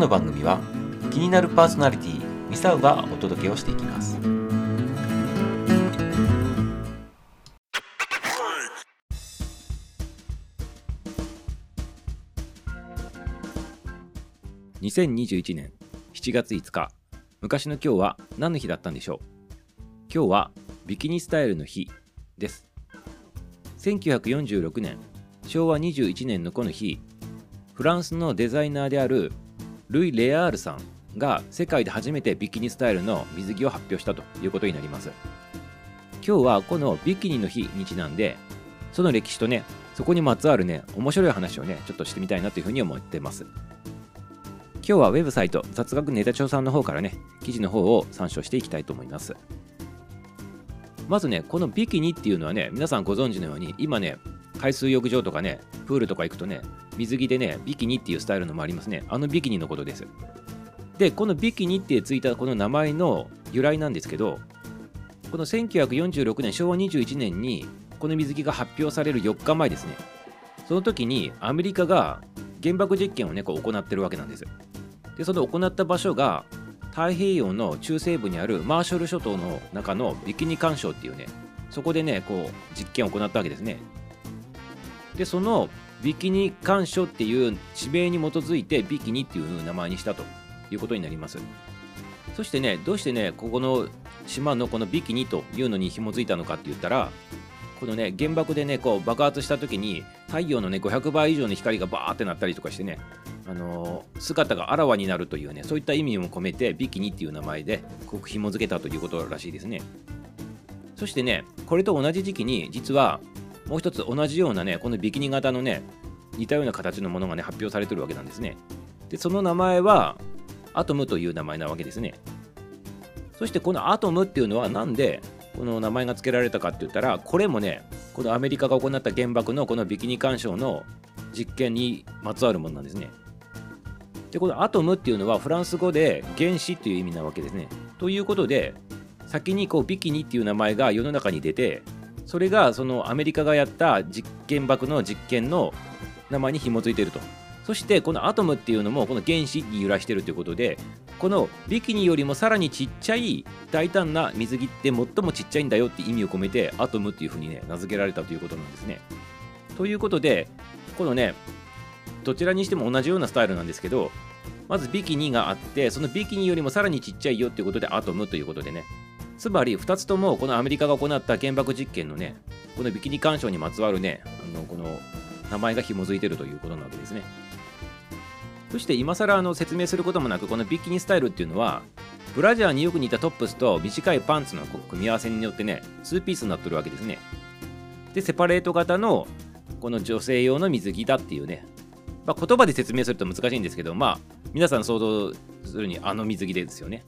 の番組は気になるパーソナリティミサウがお届けをしていきます。2021年7月5日。昔の今日は何の日だったんでしょう？今日はビキニスタイルの日です。1946年昭和21年のこの日フランスのデザイナーであるルイ・レアールさんが世界で初めてビキニスタイルの水着を発表したということになります。今日はこのビキニの日にちなんでその歴史とねそこにまつわるね面白い話をねちょっとしてみたいなというふうに思ってます。今日はウェブサイト雑学ネタ帳さんの方からね記事の方を参照していきたいと思います。まずねこのビキニっていうのはね皆さんご存知のように今ね海水浴場とかねプールとか行くとね水着でねビキニっていうスタイルのもありますね。あのビキニのことです。でこのビキニってついたこの名前の由来なんですけどこの1946年昭和21年にこの水着が発表される4日前ですね。その時にアメリカが原爆実験をねこう行ってるわけなんです。でその行った場所が太平洋の中西部にあるマーショル諸島の中のビキニ干渉っていうねそこでねこう実験を行ったわけですね。でそのビキニ干渉っていう地名に基づいてビキニっていう名前にしたということになります。そしてねどうしてねここの島のこのビキニというのに紐づいたのかって言ったらこのね原爆でねこう爆発した時に太陽のね500倍以上の光がバーってなったりとかしてねあのー、姿があらわになるというねそういった意味も込めてビキニっていう名前でこく紐付けたということらしいですね。そしてねこれと同じ時期に実はもう一つ同じようなねこのビキニ型のね似たような形のものがね発表されてるわけなんですね。でその名前はアトムという名前なわけですね。そしてこのアトムっていうのは何でこの名前が付けられたかって言ったらこれもねこのアメリカが行った原爆のこのビキニ干渉の実験にまつわるものなんですね。でこのアトムっていうのはフランス語で原子っていう意味なわけですね。ということで先にこうビキニっていう名前が世の中に出てそれがそのアメリカがやった実験爆の実験の名前に紐づいているとそしてこのアトムっていうのもこの原子に由来しているということでこのビキニよりもさらにちっちゃい大胆な水着って最もちっちゃいんだよって意味を込めてアトムっていうふうにね名付けられたということなんですね。ということでこのねどちらにしても同じようなスタイルなんですけどまずビキニがあってそのビキニよりもさらにちっちゃいよっていうことでアトムということでねつまり2つともこのアメリカが行った原爆実験のねこのビキニ干渉にまつわるねあのこの名前が紐づいてるということなわけですね。そして今更あの説明することもなくこのビキニスタイルっていうのはブラジャーによく似たトップスと短いパンツの組み合わせによってね2ピースになってるわけですね。でセパレート型のこの女性用の水着だっていうね、まあ、言葉で説明すると難しいんですけどまあ皆さん想像するにあの水着ですよね。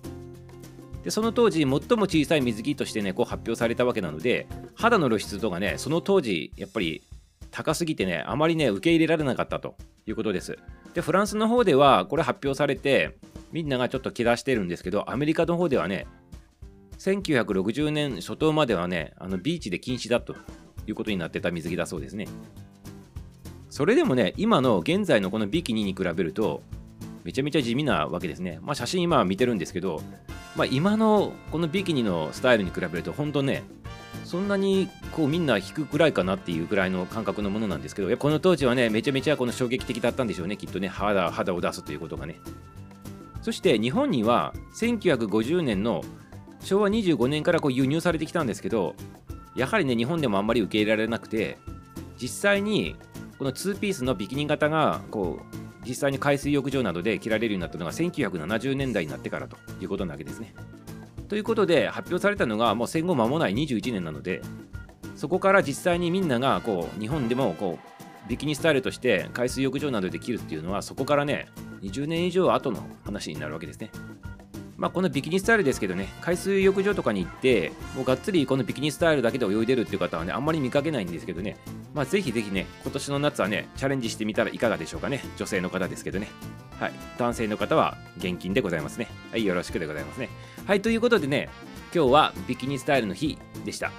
でその当時最も小さい水着としてねこう発表されたわけなので肌の露出度がねその当時やっぱり高すぎてねあまりね受け入れられなかったということです。でフランスの方ではこれ発表されてみんながちょっと気出してるんですけどアメリカの方ではね1960年初頭まではねあのビーチで禁止だということになってた水着だそうですね。それでもね今の現在のこのビキニに比べるとめちゃめちゃ地味なわけですね。まあ写真今見てるんですけどまあ今のこのビキニのスタイルに比べると本当ねそんなにこうみんな引くくらいかなっていうぐらいの感覚のものなんですけどこの当時はねめちゃめちゃこの衝撃的だったんでしょうねきっとね肌肌を出すということがね。そして日本には1950年の昭和25年からこう輸入されてきたんですけどやはりね日本でもあんまり受け入れられなくて実際にこの2ピースのビキニ型がこう実際に海水浴場などで着られるようになったのが1970年代になってからということなわけですね。ということで発表されたのがもう戦後間もない21年なのでそこから実際にみんながこう日本でもこうビキニスタイルとして海水浴場などで着るっていうのはそこからね20年以上後の話になるわけですねまあ、このビキニスタイルですけどね、海水浴場とかに行って、もうがっつりこのビキニスタイルだけで泳いでるっていう方はね、あんまり見かけないんですけどね、まあ、ぜひぜひね、今年の夏はね、チャレンジしてみたらいかがでしょうかね。女性の方ですけどね。はい。男性の方は現金でございますね。はい。よろしくでございますね。はい。ということでね、今日はビキニスタイルの日でした。